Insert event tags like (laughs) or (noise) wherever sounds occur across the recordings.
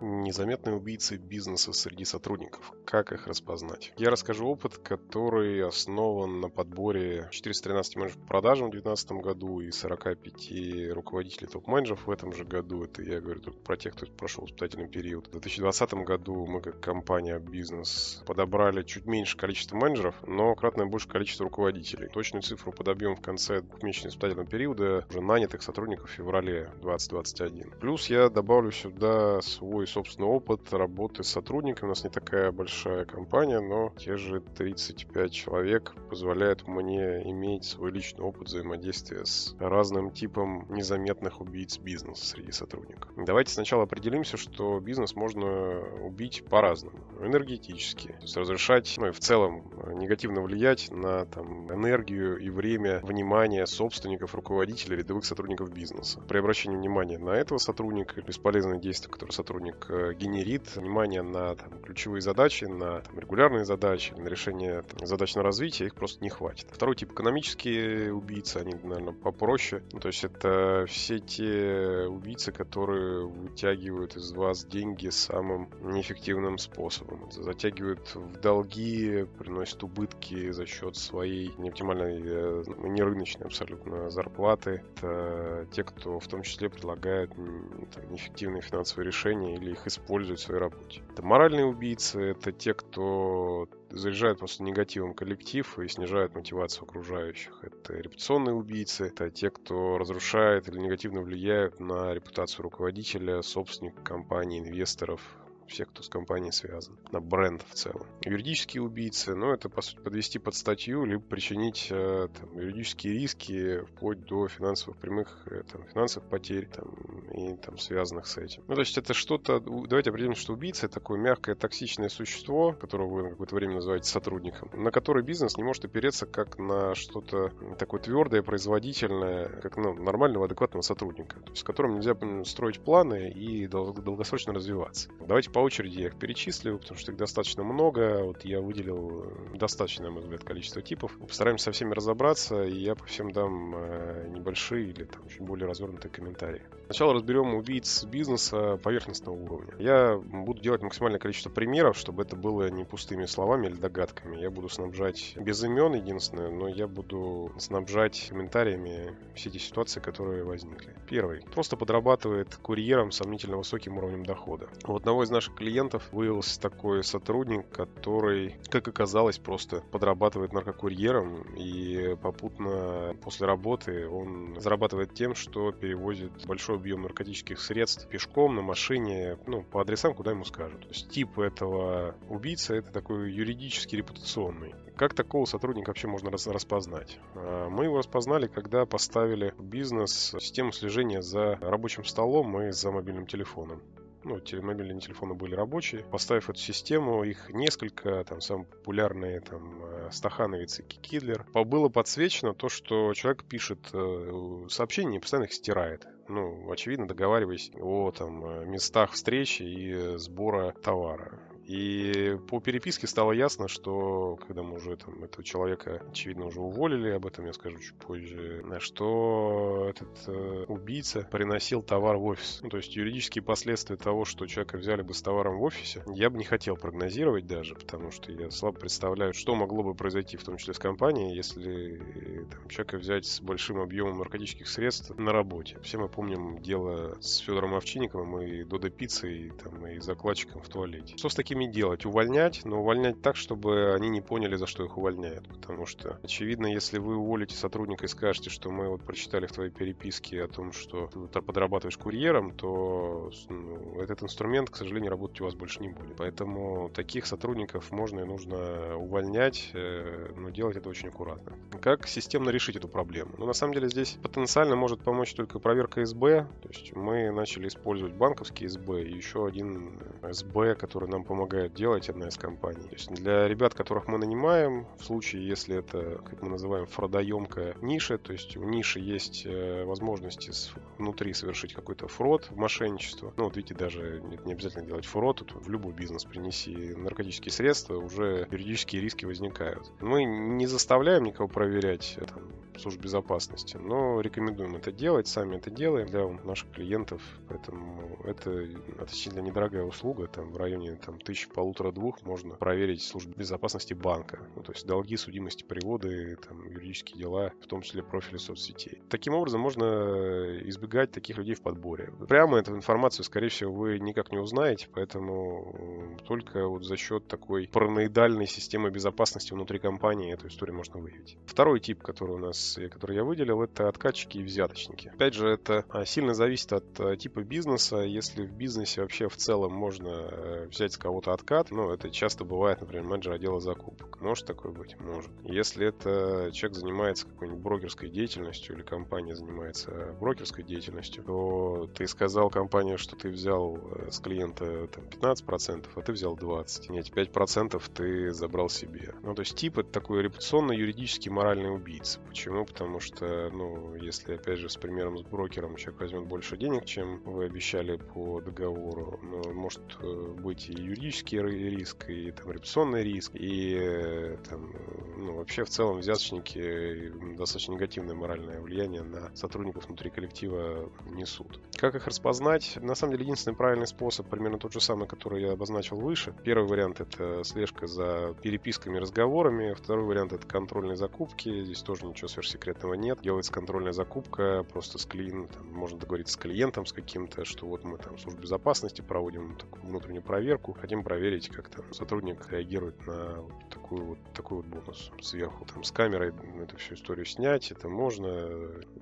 Незаметные убийцы бизнеса среди сотрудников. Как их распознать? Я расскажу опыт, который основан на подборе 413 менеджеров по продажам в 2019 году и 45 руководителей топ-менеджеров в этом же году. Это я говорю только про тех, кто прошел испытательный период. В 2020 году мы как компания бизнес подобрали чуть меньше количества менеджеров, но кратное больше количество руководителей. Точную цифру подобьем в конце двухмесячного испытательного периода уже нанятых сотрудников в феврале 2021. Плюс я добавлю сюда свой собственный опыт работы с сотрудниками. У нас не такая большая компания, но те же 35 человек позволяют мне иметь свой личный опыт взаимодействия с разным типом незаметных убийц бизнеса среди сотрудников. Давайте сначала определимся, что бизнес можно убить по-разному. Энергетически, то есть разрешать, ну и в целом негативно влиять на там, энергию и время внимания собственников, руководителей, рядовых сотрудников бизнеса. При обращении внимания на этого сотрудника, бесполезные действия, которые сотрудник рынок э, генерит внимание на там, ключевые задачи, на там, регулярные задачи, на решение там, задач на развитие, их просто не хватит. Второй тип экономические убийцы, они, наверное, попроще. Ну, то есть это все те убийцы, которые вытягивают из вас деньги самым неэффективным способом. Затягивают в долги, приносят убытки за счет своей неоптимальной, э, не рыночной абсолютно зарплаты. Это те, кто в том числе предлагает там, неэффективные финансовые решения или их используют в своей работе. Это моральные убийцы, это те, кто заряжает просто негативом коллектив и снижает мотивацию окружающих. Это репутационные убийцы, это те, кто разрушает или негативно влияет на репутацию руководителя, собственника компании, инвесторов, всех, кто с компанией связан, на бренд в целом. Юридические убийцы, ну, это, по сути, подвести под статью, либо причинить э, там, юридические риски вплоть до финансовых прямых э, там, финансовых потерь там, и там, связанных с этим. Ну, то есть это что-то... Давайте определим, что убийца — это такое мягкое, токсичное существо, которого вы на какое-то время называете сотрудником, на которое бизнес не может опереться как на что-то такое твердое, производительное, как ну, нормального, адекватного сотрудника, то есть с которым нельзя строить планы и долгосрочно развиваться. Давайте по очереди я их перечислю, потому что их достаточно много. Вот я выделил э, достаточно, на мой взгляд, количество типов. Постараемся со всеми разобраться, и я по всем дам э, небольшие или там чуть более развернутые комментарии. Сначала разберем убийц бизнеса поверхностного уровня. Я буду делать максимальное количество примеров, чтобы это было не пустыми словами или догадками. Я буду снабжать без имен, единственное, но я буду снабжать комментариями все эти ситуации, которые возникли. Первый. Просто подрабатывает курьером с сомнительно высоким уровнем дохода. У одного из наших клиентов выявился такой сотрудник, который, как оказалось, просто подрабатывает наркокурьером и попутно после работы он зарабатывает тем, что перевозит большой объем наркотических средств пешком, на машине, ну, по адресам, куда ему скажут. То есть тип этого убийцы это такой юридически репутационный. Как такого сотрудника вообще можно распознать? А, мы его распознали, когда поставили бизнес систему слежения за рабочим столом и за мобильным телефоном ну, мобильные телефоны были рабочие. Поставив эту систему, их несколько, там, самые популярные, там, э, Стахановец и Кидлер, было подсвечено то, что человек пишет э, сообщения и постоянно их стирает ну, очевидно, договариваясь о там, э, местах встречи и сбора товара. И по переписке стало ясно, что когда мы уже там этого человека, очевидно, уже уволили, об этом я скажу чуть позже, что этот э, убийца приносил товар в офис. Ну, то есть юридические последствия того, что человека взяли бы с товаром в офисе, я бы не хотел прогнозировать даже, потому что я слабо представляю, что могло бы произойти, в том числе с компанией, если э, там, человека взять с большим объемом наркотических средств на работе. Все мы помним дело с Федором Овчинниковым и Додо Пиццей, и, там, и закладчиком в туалете. Что с такими такими делать? Увольнять, но увольнять так, чтобы они не поняли, за что их увольняют. Потому что, очевидно, если вы уволите сотрудника и скажете, что мы вот прочитали в твоей переписке о том, что ты подрабатываешь курьером, то ну, этот инструмент, к сожалению, работать у вас больше не будет. Поэтому таких сотрудников можно и нужно увольнять, э, но делать это очень аккуратно. Как системно решить эту проблему? Ну, на самом деле, здесь потенциально может помочь только проверка СБ. То есть мы начали использовать банковский СБ и еще один СБ, который нам помогает помогает делать одна из компаний. То есть для ребят, которых мы нанимаем, в случае, если это, как мы называем, фродоемкая ниша, то есть у ниши есть э, возможности внутри совершить какой-то фрод, мошенничество. Ну, вот видите, даже не обязательно делать фрод, тут в любой бизнес принеси наркотические средства, уже юридические риски возникают. Мы не заставляем никого проверять там, служб безопасности, но рекомендуем это делать, сами это делаем для наших клиентов, поэтому это относительно недорогая услуга, там в районе там, тысячи полутора-двух можно проверить службу безопасности банка, ну, то есть долги, судимости, приводы, там, юридические дела, в том числе профили соцсетей. Таким образом можно избегать таких людей в подборе. Прямо эту информацию, скорее всего, вы никак не узнаете, поэтому только вот за счет такой параноидальной системы безопасности внутри компании эту историю можно выявить. Второй тип, который у нас который я выделил, это откатчики и взяточники. Опять же, это а, сильно зависит от а, типа бизнеса. Если в бизнесе вообще в целом можно э, взять с кого-то откат, ну, это часто бывает, например, менеджер отдела закупок. Может такое быть? Может. Если это человек занимается какой-нибудь брокерской деятельностью или компания занимается брокерской деятельностью, то ты сказал компании, что ты взял э, с клиента там, 15%, а ты взял 20%. Нет, 5% ты забрал себе. Ну, то есть тип это такой репутационно-юридический моральный убийца. Почему? Потому что, ну, если, опять же, с примером с брокером человек возьмет больше денег, чем вы обещали по договору, ну, может э, быть и юридический риск, и там репутационный риск, и э, там, ну, вообще в целом взяточники достаточно негативное моральное влияние на сотрудников внутри коллектива несут. Как их распознать? На самом деле, единственный правильный способ, примерно тот же самый, который я обозначил выше. Первый вариант — это слежка за переписками, разговорами. Второй вариант — это контрольные закупки. Здесь тоже ничего сверх секретного нет. Делается контрольная закупка просто с клиентом, можно договориться с клиентом с каким-то, что вот мы там службу безопасности проводим такую внутреннюю проверку, хотим проверить, как там сотрудник реагирует на вот такую вот такой вот бонус сверху. Там с камерой эту всю историю снять, это можно,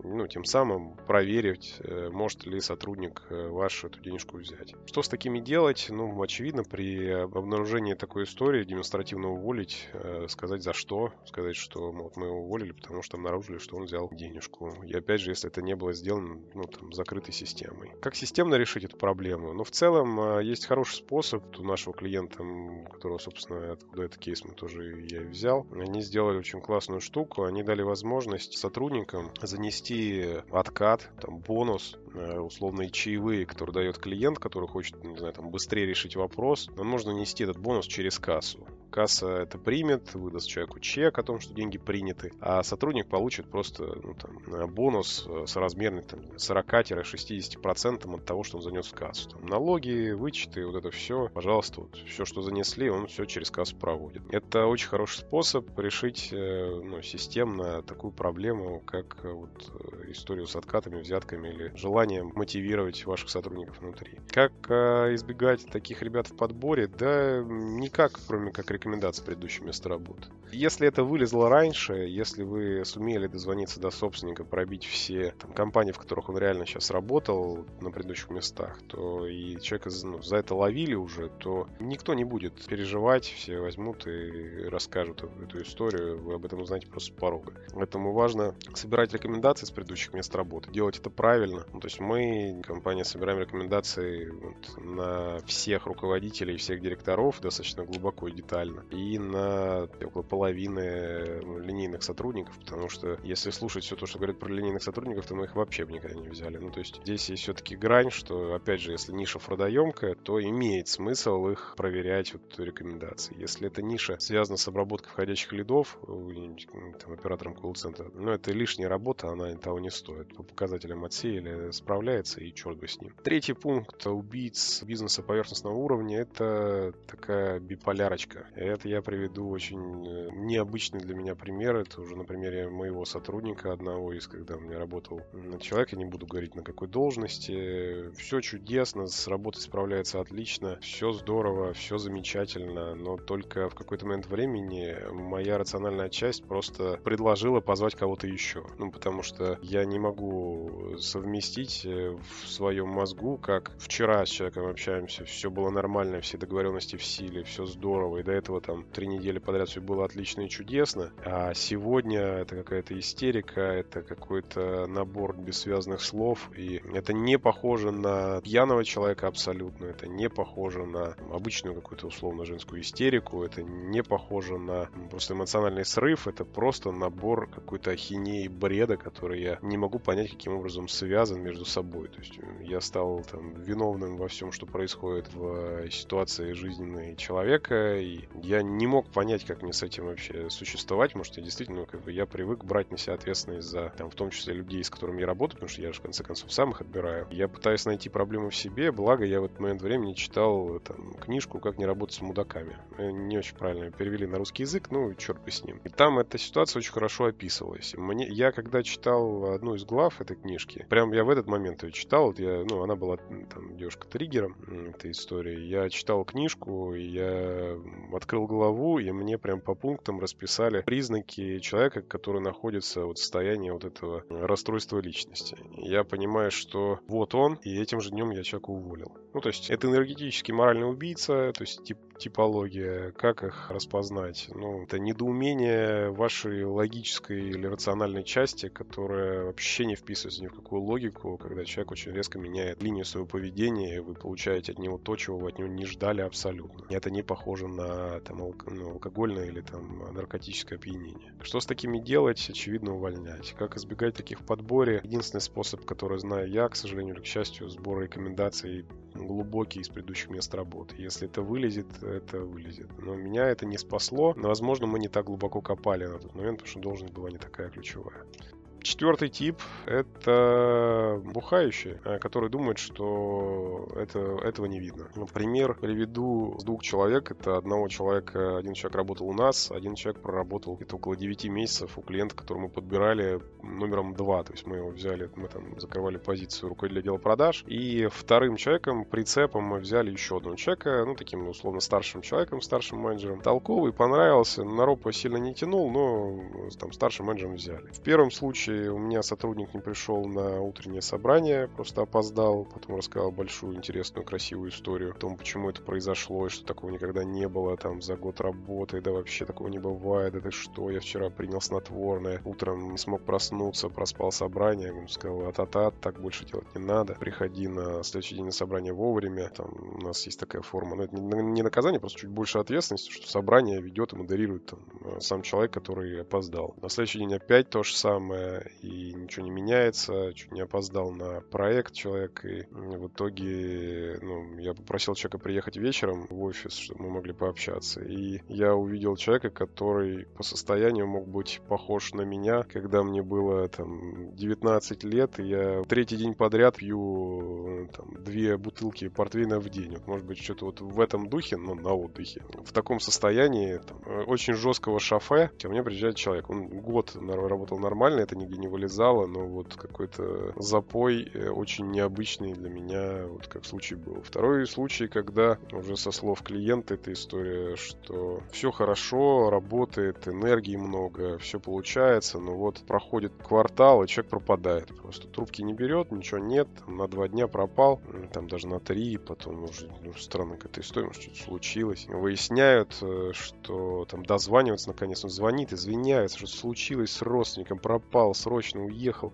ну, тем самым проверить, э, может ли сотрудник э, ваш эту денежку взять. Что с такими делать? Ну, очевидно, при обнаружении такой истории демонстративно уволить, э, сказать за что, сказать, что вот мы его уволили, потому что обнаружили, что он взял денежку. И опять же, если это не было сделано, ну, там, закрытой системой. Как системно решить эту проблему? Ну, в целом, есть хороший способ у нашего клиента, которого, собственно, откуда этот кейс мы тоже я взял. Они сделали очень классную штуку. Они дали возможность сотрудникам занести откат, там, бонус, э, условные чаевые, которые дает клиент, который хочет, не знаю, там, быстрее решить вопрос. Но нужно нести этот бонус через кассу. Касса это примет, выдаст человеку чек о том, что деньги приняты, а сотрудник получит просто ну, там, бонус э, соразмерный там, 40-60% от того, что он занес в кассу. Там, налоги, вычеты, вот это все, пожалуйста, вот, все, что занесли, он все через кассу проводит. Это очень хороший способ решить э, ну, системно такую проблему, как э, вот историю с откатами, взятками или желанием мотивировать ваших сотрудников внутри. Как избегать таких ребят в подборе? Да никак, кроме как рекомендовать рекомендаций предыдущего места работы. Если это вылезло раньше, если вы сумели дозвониться до собственника, пробить все там, компании, в которых он реально сейчас работал на предыдущих местах, то и человека ну, за это ловили уже, то никто не будет переживать, все возьмут и расскажут эту историю, вы об этом узнаете просто с порога. Поэтому важно собирать рекомендации с предыдущих мест работы, делать это правильно. Ну, то есть мы, компания, собираем рекомендации вот, на всех руководителей, всех директоров достаточно глубоко и детально реально. И на около половины ну, линейных сотрудников, потому что если слушать все то, что говорят про линейных сотрудников, то мы их вообще бы никогда не взяли. Ну, то есть здесь есть все-таки грань, что, опять же, если ниша фродоемкая, то имеет смысл их проверять вот рекомендации. Если эта ниша связана с обработкой входящих лидов, там, оператором колл-центра, ну, это лишняя работа, она того не стоит. По показателям отсеяли, справляется, и черт бы с ним. Третий пункт убийц бизнеса поверхностного уровня — это такая биполярочка. Это я приведу очень э, необычный для меня пример. Это уже на примере моего сотрудника, одного из, когда у меня работал человек, я не буду говорить на какой должности. Все чудесно, с работой справляется отлично, все здорово, все замечательно, но только в какой-то момент времени моя рациональная часть просто предложила позвать кого-то еще. Ну, потому что я не могу совместить э, в своем мозгу, как вчера с человеком общаемся, все было нормально, все договоренности в силе, все здорово, и до этого этого там три недели подряд все было отлично и чудесно, а сегодня это какая-то истерика, это какой-то набор бессвязных слов, и это не похоже на пьяного человека абсолютно, это не похоже на обычную какую-то условно женскую истерику, это не похоже на просто эмоциональный срыв, это просто набор какой-то ахинеи бреда, который я не могу понять, каким образом связан между собой. То есть я стал там виновным во всем, что происходит в ситуации жизненной человека, и я не мог понять, как мне с этим вообще существовать, потому что я действительно, ну, как бы, я привык брать на себя ответственность за, там, в том числе людей, с которыми я работаю, потому что я же, в конце концов, сам их отбираю. Я пытаюсь найти проблемы в себе, благо я в этот момент времени читал там, книжку «Как не работать с мудаками». Не очень правильно перевели на русский язык, ну, черт бы с ним. И там эта ситуация очень хорошо описывалась. Мне, я когда читал одну из глав этой книжки, прям я в этот момент ее читал, вот я, ну, она была там девушка-триггером этой истории. Я читал книжку, я открыл главу, и мне прям по пунктам расписали признаки человека, который находится вот в состоянии вот этого расстройства личности. Я понимаю, что вот он, и этим же днем я человека уволил. Ну, то есть это энергетический моральный убийца, то есть тип, типология, как их распознать? Ну, это недоумение вашей логической или рациональной части, которая вообще не вписывается ни в какую логику, когда человек очень резко меняет линию своего поведения, и вы получаете от него то, чего вы от него не ждали абсолютно. И это не похоже на там, алк- ну, алкогольное или там наркотическое опьянение. Что с такими делать? Очевидно, увольнять. Как избегать таких подборе? Единственный способ, который знаю я, к сожалению или к счастью, сбор рекомендаций глубокий из предыдущих мест работы. Если это вылезет, это вылезет. Но меня это не спасло. Но, возможно, мы не так глубоко копали на тот момент, потому что должность была не такая ключевая. Четвертый тип — это бухающие, э, которые думают, что это, этого не видно. Например, приведу с двух человек. Это одного человека, один человек работал у нас, один человек проработал где-то около 9 месяцев у клиента, который мы подбирали номером 2. То есть мы его взяли, мы там закрывали позицию руководителя отдела продаж. И вторым человеком, прицепом мы взяли еще одного человека, ну, таким, ну, условно, старшим человеком, старшим менеджером. Толковый, понравился, на ропа сильно не тянул, но там старшим менеджером взяли. В первом случае у меня сотрудник не пришел на утреннее собрание, просто опоздал, потом рассказал большую, интересную, красивую историю о том, почему это произошло, и что такого никогда не было там за год работы, да вообще такого не бывает, это что, я вчера принял снотворное, утром не смог проснуться, проспал собрание, ему сказал, а-та-та, так больше делать не надо, приходи на следующий день на собрание вовремя, там у нас есть такая форма, но это не наказание, просто чуть больше ответственности, что собрание ведет и модерирует там, сам человек, который опоздал. На следующий день опять то же самое, и ничего не меняется, чуть не опоздал на проект человек, и в итоге ну, я попросил человека приехать вечером в офис, чтобы мы могли пообщаться. И я увидел человека, который по состоянию мог быть похож на меня, когда мне было там 19 лет, и я третий день подряд пью там, две бутылки портвейна в день. Вот, может быть, что-то вот в этом духе, но на отдыхе. В таком состоянии, там, очень жесткого шофе, ко мне приезжает человек. Он год работал нормально, это нигде не не вылезало, но вот какой-то запой э, очень необычный для меня, вот как случай был. Второй случай, когда уже со слов клиента эта история, что все хорошо, работает, энергии много, все получается, но вот проходит квартал, и человек пропадает. Просто трубки не берет, ничего нет, на два дня пропал, там даже на три, потом уже ну, странно какая-то история, может что-то случилось. Выясняют, э, что там дозванивается наконец, он звонит, извиняется, что случилось с родственником, пропал, срочно уехал.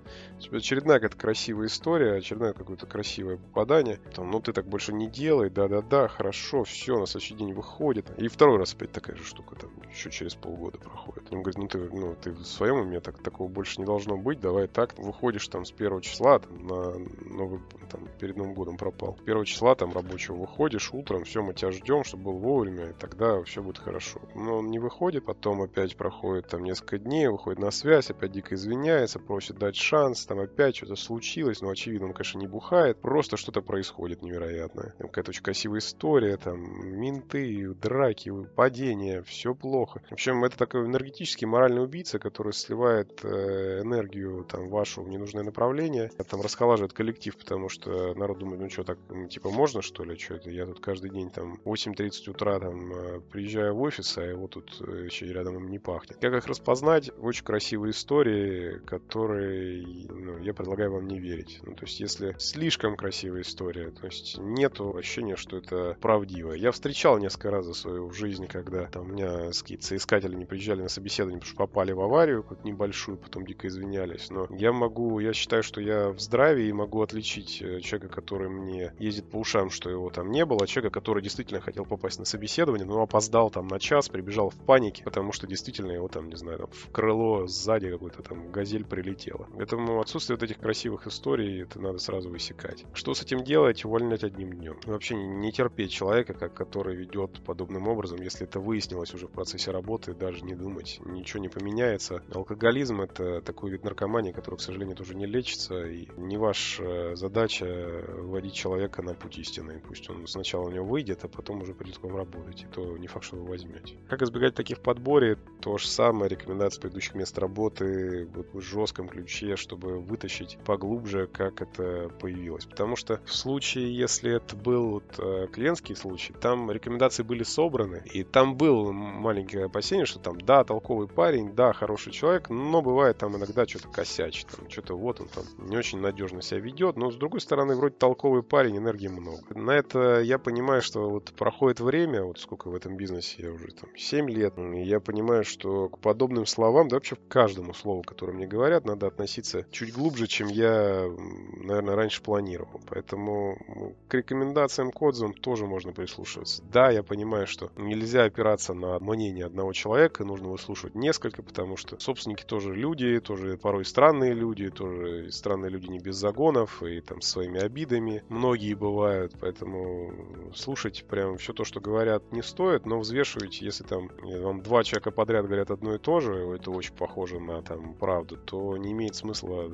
Очередная какая-то красивая история, очередное какое-то красивое попадание. Там, ну ты так больше не делай, да-да-да, хорошо, все, на следующий день выходит. И второй раз опять такая же штука, там, еще через полгода проходит. Он говорит, ну ты, ну, ты в своем уме, так, такого больше не должно быть, давай так. Выходишь там с первого числа, там, на новый, там, перед Новым годом пропал. Первого числа там рабочего выходишь утром, все, мы тебя ждем, чтобы был вовремя, и тогда все будет хорошо. Но он не выходит, потом опять проходит там несколько дней, выходит на связь, опять дико извиняется, извиняется, просит дать шанс, там опять что-то случилось, но очевидно он, конечно, не бухает, просто что-то происходит невероятное. Там какая-то очень красивая история, там менты, драки, падения, все плохо. В общем, это такой энергетический моральный убийца, который сливает э, энергию там вашу в ненужное направление, там расхолаживает коллектив, потому что народ думает, ну что, так, типа, можно, что ли, что это? Я тут каждый день там 8.30 утра там э, приезжаю в офис, а его тут э, еще рядом не пахнет. Как их распознать? Очень красивые истории, которые ну, я предлагаю вам не верить. Ну, то есть, если слишком красивая история, то есть нету ощущения, что это правдиво. Я встречал несколько раз за свою жизнь, когда там у меня какие-то соискатели не приезжали на собеседование, потому что попали в аварию какую-то небольшую, потом дико извинялись. Но я могу, я считаю, что я в здравии и могу отличить э, человека, который мне ездит по ушам, что его там не было, человека, который действительно хотел попасть на собеседование, но опоздал там на час, прибежал в панике, потому что действительно его там, не знаю, там в крыло сзади какой-то там газель прилетела. Поэтому отсутствие вот этих красивых историй, это надо сразу высекать. Что с этим делать? Увольнять одним днем. Вообще не терпеть человека, как, который ведет подобным образом, если это выяснилось уже в процессе работы, даже не думать, ничего не поменяется. Алкоголизм это такой вид наркомании, который, к сожалению, тоже не лечится, и не ваша задача вводить человека на путь истины. Пусть он сначала у него выйдет, а потом уже придет к вам работать, и то не факт, что вы возьмете. Как избегать таких подборе? То же самое, рекомендации предыдущих мест работы вот жестком ключе, чтобы вытащить поглубже, как это появилось. Потому что в случае, если это был вот, э, клиентский случай, там рекомендации были собраны, и там было маленькое опасение, что там, да, толковый парень, да, хороший человек, но бывает там иногда что-то косячит, там, что-то вот он там не очень надежно себя ведет, но с другой стороны, вроде толковый парень, энергии много. На это я понимаю, что вот проходит время, вот сколько в этом бизнесе я уже там 7 лет, и я понимаю, что к подобным словам, да вообще к каждому слову, которое мне говорят, надо относиться чуть глубже, чем я, наверное, раньше планировал. Поэтому к рекомендациям, к тоже можно прислушиваться. Да, я понимаю, что нельзя опираться на мнение одного человека, нужно выслушивать несколько, потому что собственники тоже люди, тоже порой странные люди, тоже странные люди не без загонов и там своими обидами. Многие бывают, поэтому слушать прям все то, что говорят, не стоит, но взвешивайте, если там вам два человека подряд говорят одно и то же, это очень похоже на там правду, то не имеет смысла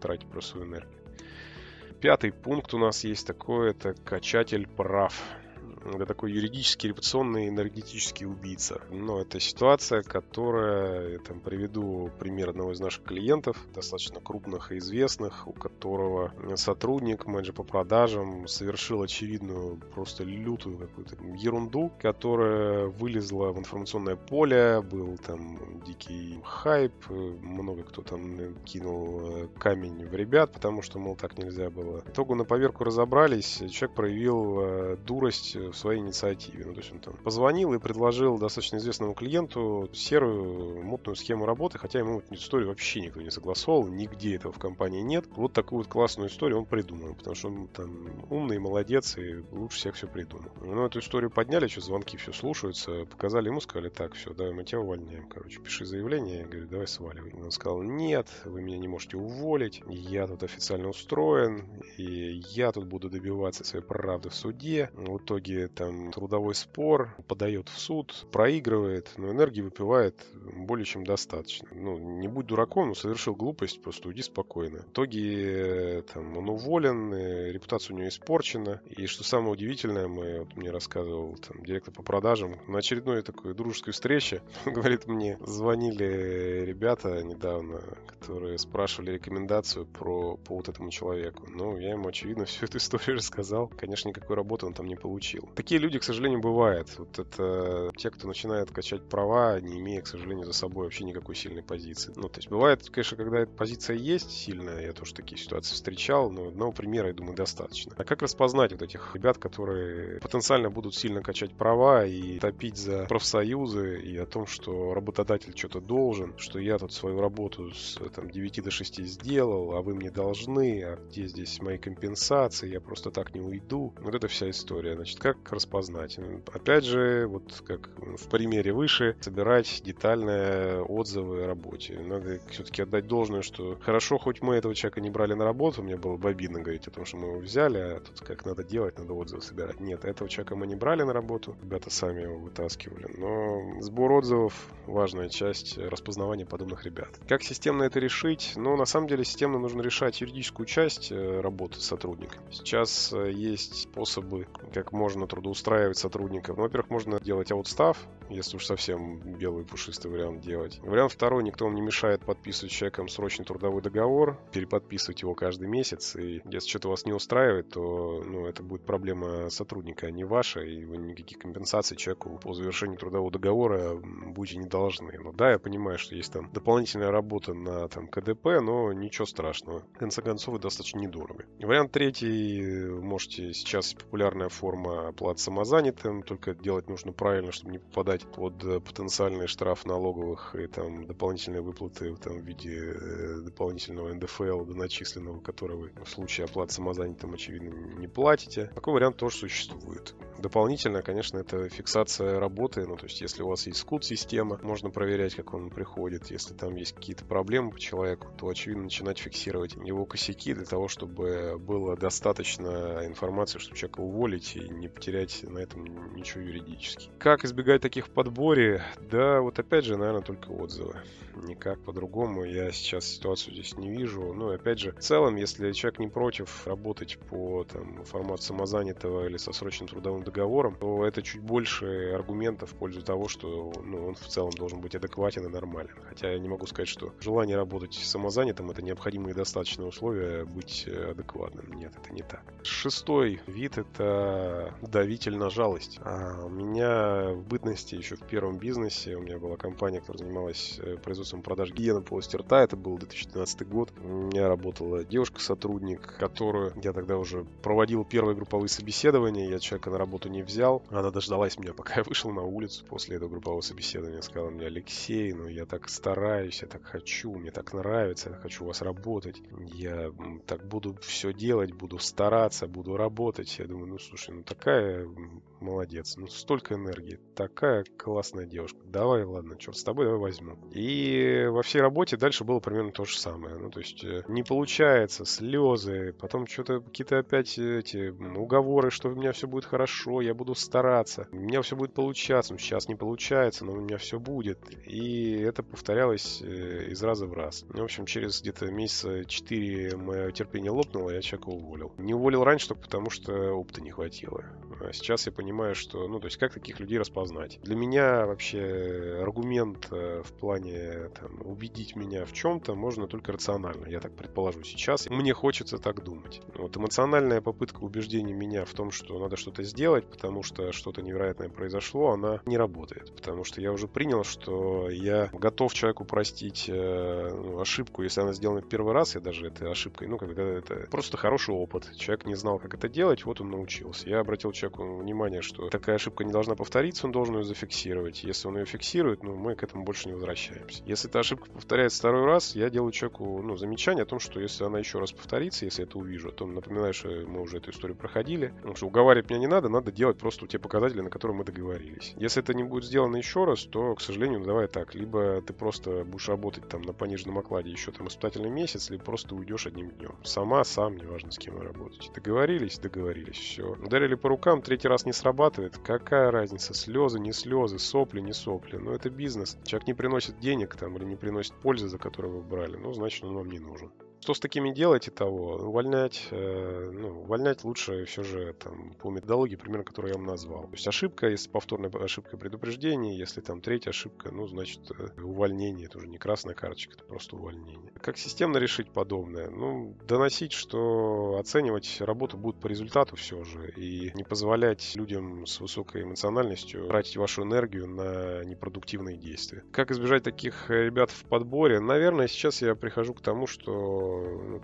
тратить просто свою энергию. Пятый пункт у нас есть такой, это качатель прав. Это такой юридический, репутационный, энергетический убийца. Но это ситуация, которая, я там приведу пример одного из наших клиентов, достаточно крупных и известных, у которого сотрудник, менеджер по продажам, совершил очевидную, просто лютую какую-то ерунду, которая вылезла в информационное поле, был там дикий хайп, много кто там кинул камень в ребят, потому что, мол, так нельзя было. Итогу на поверку разобрались, человек проявил э, дурость в своей инициативе. Ну, то есть он там позвонил и предложил достаточно известному клиенту серую мутную схему работы, хотя ему эту историю вообще никто не согласовал, нигде этого в компании нет. Вот такую вот классную историю он придумал, потому что он там умный, молодец и лучше всех все придумал. Ну, эту историю подняли, что звонки все слушаются, показали ему, сказали, так, все, да, мы тебя увольняем, короче, пиши заявление, я говорю, давай сваливай. Он сказал, нет, вы меня не можете уволить, я тут официально устроен, и я тут буду добиваться своей правды в суде. В итоге там трудовой спор, подает в суд, проигрывает, но энергии выпивает более чем достаточно. Ну, не будь дураком, но совершил глупость, просто уйди спокойно. В итоге там, он уволен, э, репутация у него испорчена. И что самое удивительное, мы, вот мне рассказывал там, директор по продажам, на очередной такой дружеской встрече, (laughs) говорит мне, звонили ребята недавно, которые спрашивали рекомендацию про, по вот этому человеку. Ну, я ему, очевидно, всю эту историю (laughs) рассказал. Конечно, никакой работы он там не получил. Такие люди, к сожалению, бывают. Вот это те, кто начинает качать права, не имея, к сожалению, за собой вообще никакой сильной позиции. Ну, то есть бывает, конечно, когда эта позиция есть сильная, я тоже такие ситуации встречал, но одного примера, я думаю, достаточно. А как распознать вот этих ребят, которые потенциально будут сильно качать права и топить за профсоюзы и о том, что работодатель что-то должен, что я тут свою работу с там, 9 до 6 сделал, а вы мне должны, а где здесь мои компенсации, я просто так не уйду. Вот это вся история. Значит, как распознать. Опять же, вот как в примере выше, собирать детальные отзывы о работе. Надо все-таки отдать должное, что хорошо, хоть мы этого человека не брали на работу, мне было бы обидно говорить о том, что мы его взяли, а тут как надо делать, надо отзывы собирать. Нет, этого человека мы не брали на работу, ребята сами его вытаскивали. Но сбор отзывов – важная часть распознавания подобных ребят. Как системно это решить? Ну, на самом деле, системно нужно решать юридическую часть э, работы с сотрудниками. Сейчас э, есть способы, как можно трудоустраивать сотрудников. Ну, во-первых, можно делать аутстав, если уж совсем белый пушистый вариант делать. Вариант второй, никто вам не мешает подписывать с человеком срочный трудовой договор, переподписывать его каждый месяц, и если что-то вас не устраивает, то ну, это будет проблема сотрудника, а не ваша, и вы никаких компенсаций человеку по завершению трудового договора будете не должны. Ну да, я понимаю, что есть там дополнительная работа на там, КДП, но ничего страшного. В конце концов, это достаточно недорого. Вариант третий, можете сейчас популярная форма оплаты самозанятым, только делать нужно правильно, чтобы не попадать под потенциальный штраф налоговых и там дополнительные выплаты там, в виде э, дополнительного НДФЛ доначисленного, который вы в случае оплаты самозанятым, очевидно, не платите. Такой вариант тоже существует. Дополнительно, конечно, это фиксация работы. Ну, то есть, если у вас есть скут-система, можно проверять, как он приходит. Если там есть какие-то проблемы по человеку, то, очевидно, начинать фиксировать его косяки для того, чтобы было достаточно информации, чтобы человека уволить и не потерять на этом ничего юридически. Как избегать таких в подборе? Да, вот опять же, наверное, только отзывы никак по-другому я сейчас ситуацию здесь не вижу. Ну, опять же, в целом, если человек не против работать по там, формату самозанятого или со срочным трудовым договором, то это чуть больше аргументов в пользу того, что ну, он в целом должен быть адекватен и нормален. Хотя я не могу сказать, что желание работать самозанятым это необходимые и достаточные условия быть адекватным. Нет, это не так. Шестой вид это давитель на жалость. А у меня в бытности еще в первом бизнесе, у меня была компания, которая занималась э, производством продаж гигиены полости рта. Это был 2012 год. У меня работала девушка-сотрудник, которую я тогда уже проводил первые групповые собеседования. Я человека на работу не взял. Она дождалась меня, (laughs) пока я вышел на улицу после этого группового собеседования. Сказала мне, Алексей, ну я так стараюсь, я так хочу, мне так нравится, я хочу у вас работать. Я так буду все делать, буду стараться, буду работать. Я думаю, ну слушай, ну такая молодец, ну столько энергии, такая классная девушка. Давай, ладно, черт с тобой, давай возьму. И во всей работе дальше было примерно то же самое. Ну, то есть э, не получается, слезы, потом что-то какие-то опять эти уговоры, что у меня все будет хорошо, я буду стараться, у меня все будет получаться. Ну, сейчас не получается, но у меня все будет. И это повторялось э, из раза в раз. Ну, в общем, через где-то месяца 4 мое терпение лопнуло, я человека уволил. Не уволил раньше только потому, что опыта не хватило. А сейчас я понимаю, что, ну, то есть как таких людей распознать. Для меня вообще аргумент э, в плане там, убедить меня в чем-то можно только рационально, я так предположу сейчас. Мне хочется так думать. Вот эмоциональная попытка убеждения меня в том, что надо что-то сделать, потому что что-то невероятное произошло, она не работает. Потому что я уже принял, что я готов человеку простить э, ну, ошибку, если она сделана первый раз, я даже этой ошибкой, ну, когда это просто хороший опыт. Человек не знал, как это делать, вот он научился. Я обратил человеку внимание, что такая ошибка не должна повториться, он должен ее зафиксировать. Если он ее фиксирует, ну, мы к этому больше не возвращаемся. Если эта ошибка повторяется второй раз, я делаю человеку ну, замечание о том, что если она еще раз повторится, если это увижу, то напоминаю, что мы уже эту историю проходили. Потому что уговаривать меня не надо, надо делать просто те показатели, на которые мы договорились. Если это не будет сделано еще раз, то, к сожалению, ну, давай так. Либо ты просто будешь работать там на пониженном окладе еще там испытательный месяц, либо просто уйдешь одним днем. Сама, сам, неважно с кем вы работаете. Договорились, договорились, все. Ударили по рукам, третий раз не срабатывает. Какая разница? Слезы, не слезы, сопли, не сопли. Но это бизнес. Человек не приносит денег там или не приносит пользы, за которую вы брали, ну, значит, он вам не нужен. Что с такими делать и того? Увольнять, э, ну, увольнять лучше все же там, по методологии, примерно, которую я вам назвал. То есть ошибка, если повторная ошибка предупреждения, если там третья ошибка, ну, значит, э, увольнение. Это уже не красная карточка, это просто увольнение. Как системно решить подобное? Ну, доносить, что оценивать работу будут по результату все же, и не позволять людям с высокой эмоциональностью тратить вашу энергию на непродуктивные действия. Как избежать таких ребят в подборе? Наверное, сейчас я прихожу к тому, что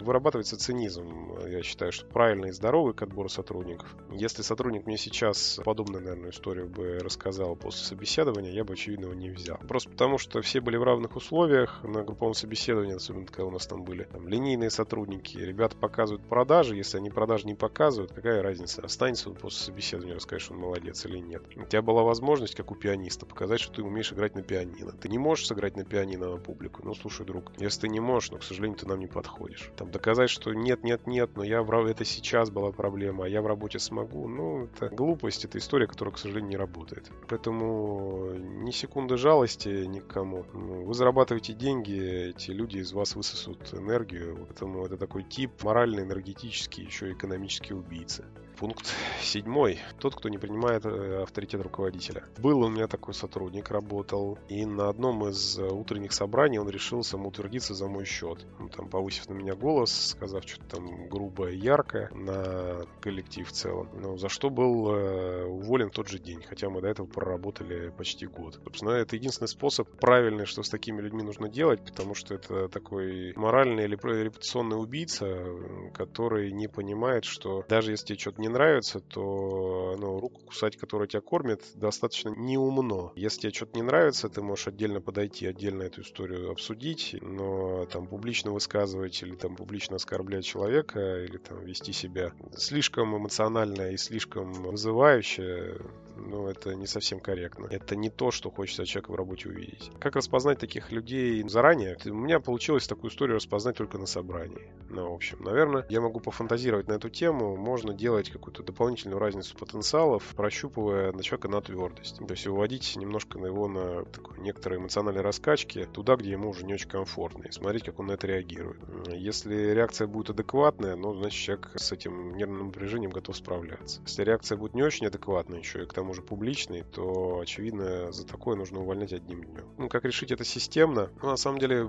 вырабатывается цинизм. Я считаю, что правильный и здоровый к отбору сотрудников. Если сотрудник мне сейчас подобную, наверное, историю бы рассказал после собеседования, я бы, очевидно, его не взял. Просто потому, что все были в равных условиях на групповом собеседовании, особенно когда у нас там были там, линейные сотрудники. Ребята показывают продажи, если они продажи не показывают, какая разница, останется он после собеседования, расскажешь, что он молодец или нет. У тебя была возможность, как у пианиста, показать, что ты умеешь играть на пианино. Ты не можешь сыграть на пианино на публику. Ну, слушай, друг, если ты не можешь, но, к сожалению, ты нам не подходишь подходишь. Там доказать, что нет, нет, нет, но я в это сейчас была проблема, а я в работе смогу. Ну, это глупость, это история, которая, к сожалению, не работает. Поэтому ни секунды жалости никому. Ну, вы зарабатываете деньги, эти люди из вас высосут энергию. Поэтому это такой тип морально-энергетический, еще экономический убийца. Пункт седьмой. Тот, кто не принимает э, авторитет руководителя. Был у меня такой сотрудник, работал, и на одном из э, утренних собраний он решил самоутвердиться за мой счет. Ну, там, повысив на меня голос, сказав что-то там грубое, яркое на коллектив в целом. Ну, за что был э, уволен в тот же день, хотя мы до этого проработали почти год. Собственно, это единственный способ правильный, что с такими людьми нужно делать, потому что это такой моральный или репутационный убийца, который не понимает, что даже если тебе что-то не нравится, то ну, руку кусать, которая тебя кормит, достаточно неумно. Если тебе что-то не нравится, ты можешь отдельно подойти, отдельно эту историю обсудить, но там публично высказывать или там публично оскорблять человека, или там вести себя слишком эмоционально и слишком вызывающе, ну, это не совсем корректно. Это не то, что хочется человека в работе увидеть. Как распознать таких людей заранее? У меня получилось такую историю распознать только на собрании. Ну, в общем, наверное, я могу пофантазировать на эту тему. Можно делать какую-то дополнительную разницу потенциалов, прощупывая на человека на твердость. То есть выводить немножко на его на такой некоторые эмоциональные раскачки туда, где ему уже не очень комфортно, и смотреть, как он на это реагирует. Если реакция будет адекватная, ну, значит, человек с этим нервным напряжением готов справляться. Если реакция будет не очень адекватная еще и к тому уже публичный, то, очевидно, за такое нужно увольнять одним днем. Ну, как решить это системно? Ну, на самом деле,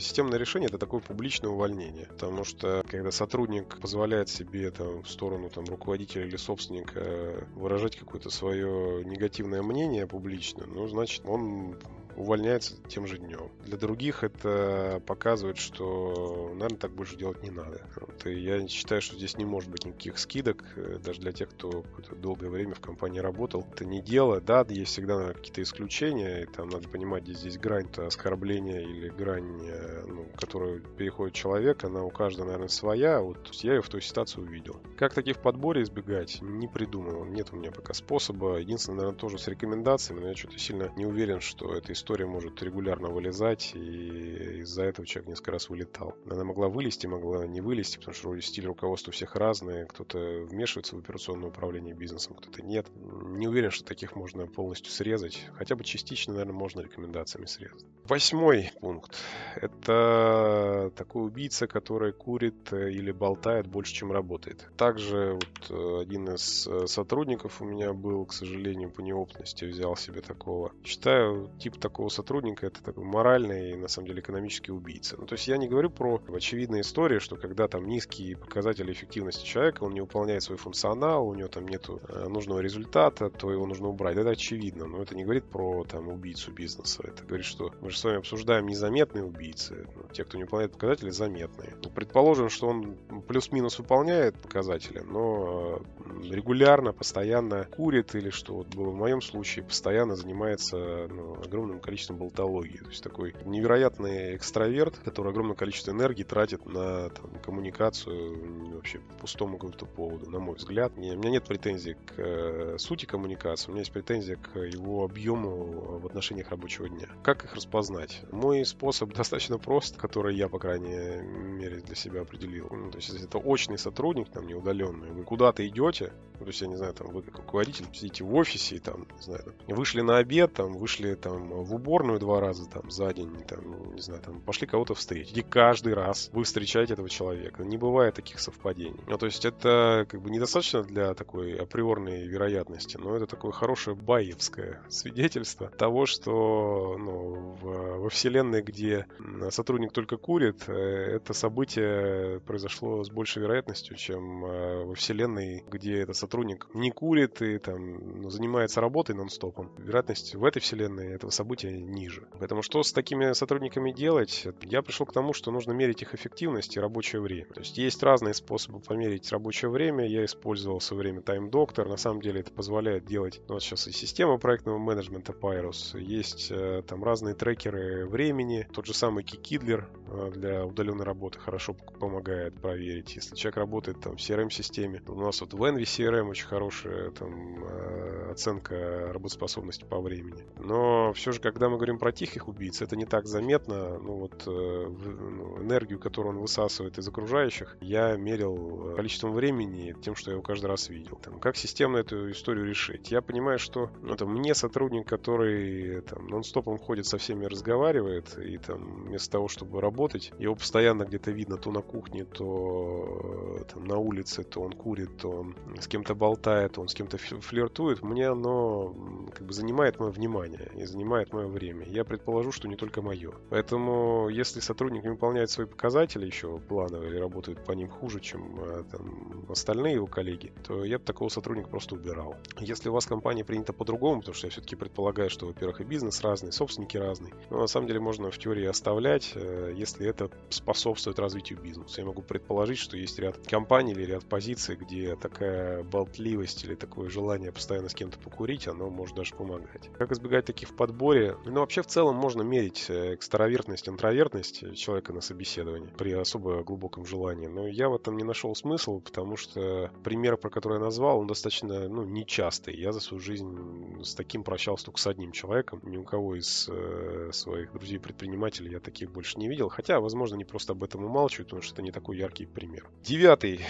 системное решение — это такое публичное увольнение. Потому что, когда сотрудник позволяет себе там, в сторону там, руководителя или собственника выражать какое-то свое негативное мнение публично, ну, значит, он увольняется тем же днем. Для других это показывает, что, наверное, так больше делать не надо. Вот, и я считаю, что здесь не может быть никаких скидок, э, даже для тех, кто долгое время в компании работал. Это не дело, да, есть всегда какие-то исключения, и там надо понимать, где здесь грань -то оскорбления или грань, э, ну, которую переходит человек, она у каждого, наверное, своя. Вот я ее в той ситуации увидел. Как таких подборе избегать, не придумал. Нет у меня пока способа. Единственное, наверное, тоже с рекомендациями, но я что-то сильно не уверен, что эта история история может регулярно вылезать, и из-за этого человек несколько раз вылетал. Она могла вылезти, могла не вылезти, потому что стиль руководства у всех разный. Кто-то вмешивается в операционное управление бизнесом, кто-то нет. Не уверен, что таких можно полностью срезать. Хотя бы частично, наверное, можно рекомендациями срезать. Восьмой пункт. Это такой убийца, который курит э, или болтает больше, чем работает. Также вот э, один из э, сотрудников у меня был, к сожалению, по неопытности взял себе такого. Считаю, тип такой такого сотрудника это такой моральный и на самом деле экономический убийца. Ну, то есть я не говорю про очевидные истории, что когда там низкие показатели эффективности человека, он не выполняет свой функционал, у него там нету э, нужного результата, то его нужно убрать. Это очевидно, но это не говорит про там убийцу бизнеса. Это говорит, что мы же с вами обсуждаем незаметные убийцы. Ну, те, кто не выполняет показатели, заметные. Ну, предположим, что он плюс-минус выполняет показатели, но э, регулярно, постоянно курит или что вот было в моем случае, постоянно занимается ну, огромным количеством болтологии. То есть такой невероятный экстраверт, который огромное количество энергии тратит на там, коммуникацию вообще пустому какому-то поводу, на мой взгляд. Не, у меня нет претензий к э, сути коммуникации, у меня есть претензия к его объему в отношениях рабочего дня. Как их распознать? Мой способ (laughs) достаточно прост, который я, по крайней мере, для себя определил. Ну, то есть, это очный сотрудник, там, не удаленный, вы куда-то идете, ну, то есть, я не знаю, там, вы как руководитель сидите в офисе, там, не знаю, вышли на обед, там, вышли там в уборную два раза там за день, там, не знаю, там пошли кого-то встретить. И каждый раз вы встречаете этого человека. Не бывает таких совпадений. Ну, то есть это как бы недостаточно для такой априорной вероятности, но это такое хорошее баевское свидетельство того, что ну, в, во вселенной, где сотрудник только курит, э, это событие произошло с большей вероятностью, чем э, во вселенной, где этот сотрудник не курит и там ну, занимается работой нон-стопом. Вероятность в этой вселенной этого события события ниже. Поэтому что с такими сотрудниками делать? Я пришел к тому, что нужно мерить их эффективность и рабочее время. То есть есть разные способы померить рабочее время. Я использовал в свое время Time Doctor. На самом деле это позволяет делать, ну, вот сейчас и система проектного менеджмента Pyrus. Есть э, там разные трекеры времени. Тот же самый Kikidler э, для удаленной работы хорошо помогает проверить. Если человек работает там в CRM-системе, у нас вот в Envy CRM очень хорошая там э, оценка работоспособности по времени. Но все же когда мы говорим про тихих убийц, это не так заметно. Ну вот э, ну, энергию, которую он высасывает из окружающих, я мерил э, количеством времени тем, что я его каждый раз видел. Там, как системно эту историю решить? Я понимаю, что ну, там, мне сотрудник, который там, нон-стопом ходит со всеми разговаривает, и там вместо того, чтобы работать, его постоянно где-то видно то на кухне, то э, там, на улице, то он курит, то он с кем-то болтает, то он с кем-то флиртует, мне оно как бы занимает мое внимание и занимает мое время. Я предположу, что не только мое. Поэтому, если сотрудник не выполняет свои показатели еще планово или работает по ним хуже, чем э, там, остальные его коллеги, то я бы такого сотрудника просто убирал. Если у вас компания принята по-другому, потому что я все-таки предполагаю, что, во-первых, и бизнес разный, собственники разные, но на самом деле можно в теории оставлять, э, если это способствует развитию бизнеса. Я могу предположить, что есть ряд компаний или ряд позиций, где такая болтливость или такое желание постоянно с кем-то покурить, оно может даже помогать. Как избегать таких в подборе? Ну, вообще, в целом можно мерить э, экстравертность, интровертность человека на собеседовании при особо глубоком желании. Но я в этом не нашел смысла, потому что пример, про который я назвал, он достаточно ну, нечастый. Я за свою жизнь с таким прощался только с одним человеком. Ни у кого из э, своих друзей-предпринимателей я таких больше не видел. Хотя, возможно, они просто об этом умалчивают, потому что это не такой яркий пример. Девятый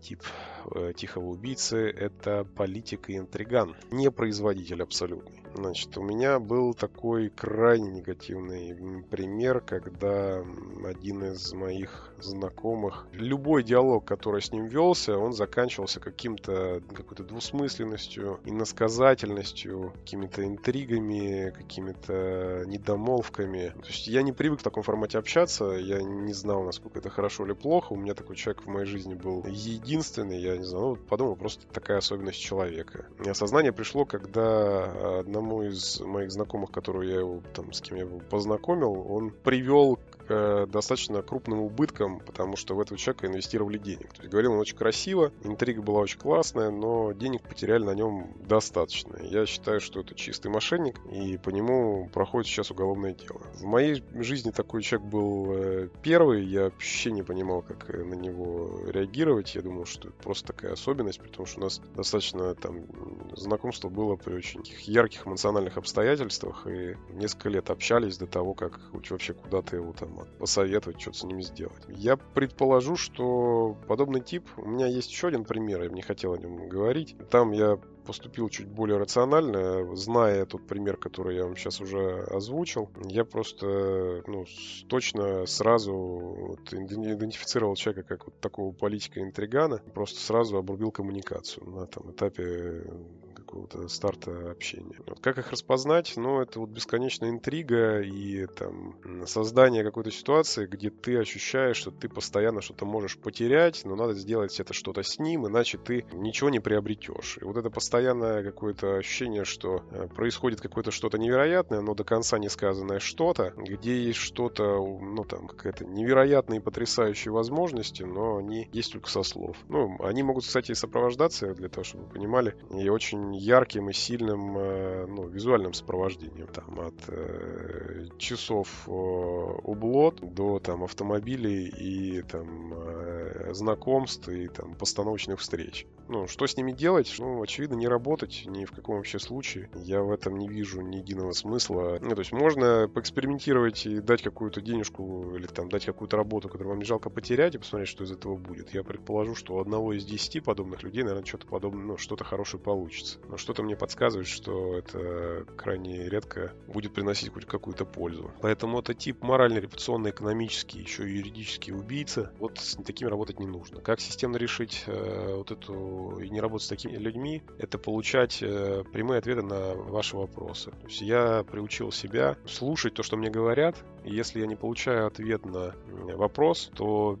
тип э, тихого убийцы – это политик и интриган. Не производитель абсолютный. Значит, у меня был такой крайне негативный пример, когда один из моих знакомых, любой диалог, который с ним велся, он заканчивался каким-то, какой-то двусмысленностью, иносказательностью, какими-то интригами, какими-то недомолвками. То есть я не привык в таком формате общаться, я не знал, насколько это хорошо или плохо. У меня такой человек в моей жизни был единственный, я не знаю, ну, подумал, просто такая особенность человека. И осознание пришло, когда одному одному из моих знакомых, которого я его, там, с кем я его познакомил, он привел э, достаточно крупным убыткам, потому что в этого человека инвестировали денег. То есть говорил он очень красиво, интрига была очень классная, но денег потеряли на нем достаточно. Я считаю, что это чистый мошенник, и по нему проходит сейчас уголовное дело. В моей жизни такой человек был э, первый, я вообще не понимал, как э, на него реагировать. Я думал, что это просто такая особенность, потому что у нас достаточно там знакомство было при очень ярких эмоциональных обстоятельствах, и несколько лет общались до того, как вообще куда-то его там посоветовать, что-то с ними сделать. Я предположу, что подобный тип... У меня есть еще один пример, я не хотел о нем говорить. Там я поступил чуть более рационально, зная тот пример, который я вам сейчас уже озвучил. Я просто ну, точно сразу вот, идентифицировал человека как вот такого политика-интригана, просто сразу обрубил коммуникацию на там, этапе какого-то старта общения. Вот как их распознать? Ну, это вот бесконечная интрига и там создание какой-то ситуации, где ты ощущаешь, что ты постоянно что-то можешь потерять, но надо сделать это что-то с ним, иначе ты ничего не приобретешь. И вот это постоянное какое-то ощущение, что э, происходит какое-то что-то невероятное, но до конца не сказанное что-то, где есть что-то, ну там, какая-то невероятные потрясающие возможности, но они есть только со слов. Ну, они могут, кстати, сопровождаться, для того, чтобы вы понимали, и очень ярким и сильным э, ну, визуальным сопровождением. Там, от э, часов ублот до там, автомобилей и там, э, знакомств и там, постановочных встреч. Ну, что с ними делать? Ну, очевидно, не работать ни в каком вообще случае. Я в этом не вижу ни единого смысла. Ну, то есть можно поэкспериментировать и дать какую-то денежку или там дать какую-то работу, которую вам не жалко потерять и посмотреть, что из этого будет. Я предположу, что у одного из десяти подобных людей, наверное, что-то подобное, ну, что-то хорошее получится. Но что-то мне подсказывает, что это крайне редко будет приносить хоть какую-то пользу. Поэтому это тип морально-репутационно-экономический, еще и юридический убийца. Вот с такими работать не нужно. Как системно решить э, вот эту и не работать с такими людьми, это получать э, прямые ответы на ваши вопросы. То есть я приучил себя слушать то, что мне говорят, и если я не получаю ответ на вопрос, то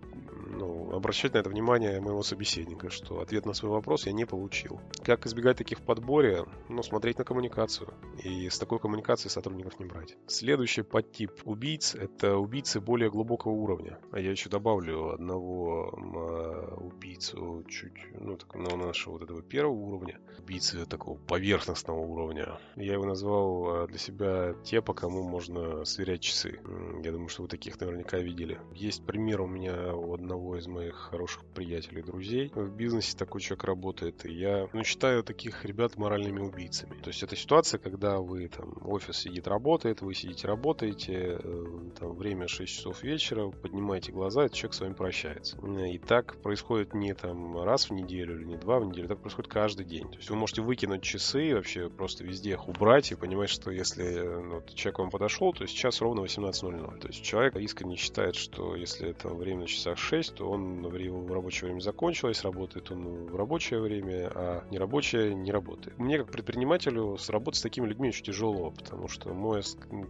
ну, обращать на это внимание моего собеседника, что ответ на свой вопрос я не получил. Как избегать таких в подборе? Ну, смотреть на коммуникацию. И с такой коммуникацией сотрудников не брать. Следующий подтип убийц — это убийцы более глубокого уровня. А я еще добавлю одного э, убийцу чуть, ну, так, на нашего вот этого первого уровня. Убийцы такого поверхностного уровня. Я его назвал для себя те, по кому можно сверять часы. Я думаю, что вы таких наверняка видели. Есть пример у меня у одного одного из моих хороших приятелей, друзей. В бизнесе такой человек работает, и я ну, считаю таких ребят моральными убийцами. То есть это ситуация, когда вы там, офис сидит, работает, вы сидите, работаете, э, там, время 6 часов вечера, поднимаете глаза, этот человек с вами прощается. И так происходит не там раз в неделю или не два в неделю, так происходит каждый день. То есть вы можете выкинуть часы, вообще просто везде их убрать и понимать, что если ну, человек вам подошел, то сейчас ровно 18.00. То есть человек искренне считает, что если это время на часах 6, то он в его рабочее время закончилось, работает он в рабочее время, а нерабочее не работает. Мне как предпринимателю работать с такими людьми очень тяжело, потому что мой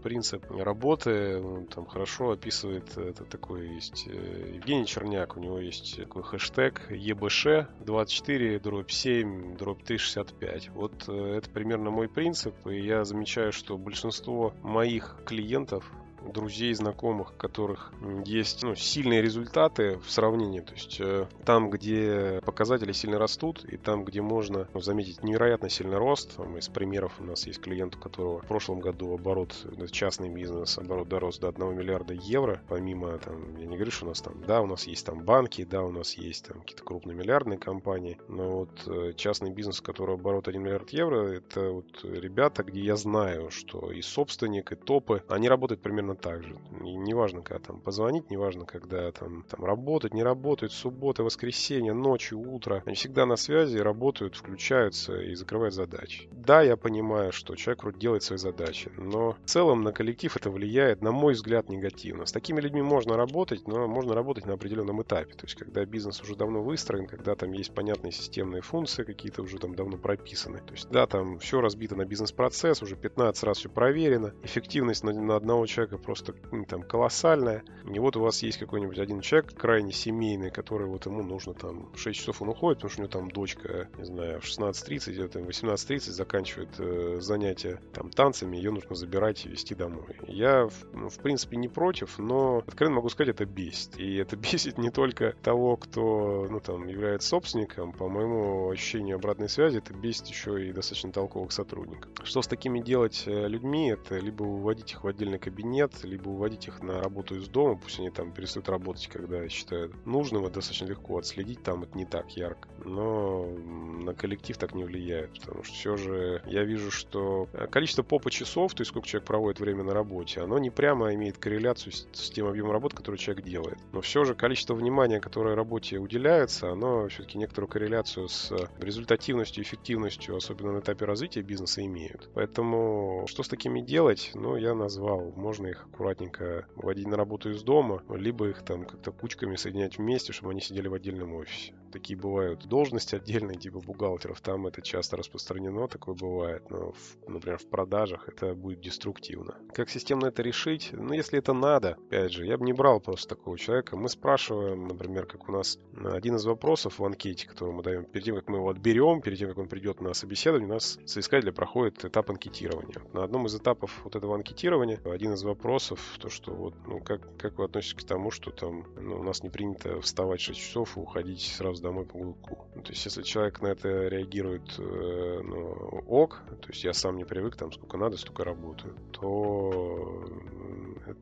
принцип работы там хорошо описывает это такой есть э, Евгений Черняк, у него есть такой хэштег ЕБШ 24 дробь 7 дробь 365. Вот э, это примерно мой принцип, и я замечаю, что большинство моих клиентов друзей, знакомых, которых есть ну, сильные результаты в сравнении. То есть э, там, где показатели сильно растут, и там, где можно ну, заметить невероятно сильный рост. Там, из примеров у нас есть клиент, у которого в прошлом году оборот, э, частный бизнес, оборот дорос до 1 миллиарда евро. Помимо, там, я не говорю, что у нас там, да, у нас есть там банки, да, у нас есть там какие-то крупные миллиардные компании, но вот э, частный бизнес, у которого оборот 1 миллиард евро, это вот ребята, где я знаю, что и собственник, и топы, они работают примерно примерно так же. Неважно, когда там позвонить, неважно, когда там, там работать, не работать, суббота, воскресенье, ночью, утро. Они всегда на связи, работают, включаются и закрывают задачи. Да, я понимаю, что человек вроде делает свои задачи, но в целом на коллектив это влияет, на мой взгляд, негативно. С такими людьми можно работать, но можно работать на определенном этапе. То есть, когда бизнес уже давно выстроен, когда там есть понятные системные функции, какие-то уже там давно прописаны. То есть, да, там все разбито на бизнес-процесс, уже 15 раз все проверено. Эффективность на, на одного человека просто там колоссальная. И вот у вас есть какой-нибудь один человек крайне семейный, который вот ему нужно там 6 часов он уходит, потому что у него там дочка, не знаю, в 16.30 или там 18.30 заканчивает э, занятия там танцами, ее нужно забирать и везти домой. Я, ну, в принципе, не против, но откровенно могу сказать, это бесит. И это (laughs) бесит не только того, кто, ну, там, является собственником, по моему ощущению обратной связи, это бесит еще и достаточно толковых сотрудников. Что с такими делать э, людьми? Это либо выводить их в отдельный кабинет, нет, либо уводить их на работу из дома, пусть они там перестают работать, когда считают нужным, это достаточно легко отследить, там это не так ярко. Но на коллектив так не влияет, потому что все же я вижу, что количество попа часов, то есть сколько человек проводит время на работе, оно не прямо имеет корреляцию с тем объемом работы, который человек делает. Но все же количество внимания, которое работе уделяется, оно все-таки некоторую корреляцию с результативностью, эффективностью, особенно на этапе развития бизнеса имеют. Поэтому что с такими делать? Ну, я назвал. Можно их аккуратненько вводить на работу из дома, либо их там как-то кучками соединять вместе, чтобы они сидели в отдельном офисе. Такие бывают должности отдельные, типа бухгалтеров, там это часто распространено, такое бывает, но, в, например, в продажах это будет деструктивно. Как системно это решить? Ну, если это надо, опять же, я бы не брал просто такого человека. Мы спрашиваем, например, как у нас один из вопросов в анкете, который мы даем, перед тем, как мы его отберем, перед тем, как он придет на собеседование, у нас соискателя проходит этап анкетирования. На одном из этапов вот этого анкетирования один из вопросов вопросов, то что вот, ну, как, как вы относитесь к тому, что там ну, у нас не принято вставать 6 часов и уходить сразу домой по гулку. Ну, то есть, если человек на это реагирует э, ну, ок, то есть я сам не привык, там сколько надо, столько работаю, то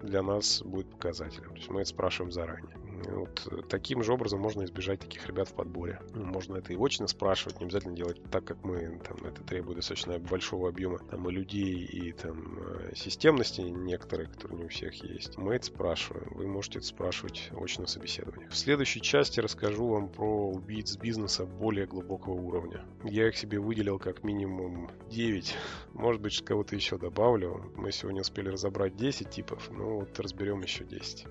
для нас будет показателем. То есть мы это спрашиваем заранее. Вот э, таким же образом можно избежать таких ребят в подборе. Ну, можно это и очно спрашивать, не обязательно делать так, как мы, там, это требует достаточно большого объема там, и людей, и там э, системности некоторые, которые не у всех есть. Мы это спрашиваем. Вы можете это спрашивать очно на собеседованиях. В следующей части расскажу вам про убийц бизнеса более глубокого уровня. Я их себе выделил как минимум 9. Может быть, кого-то еще добавлю. Мы сегодня успели разобрать 10 типов, но вот разберем еще 10.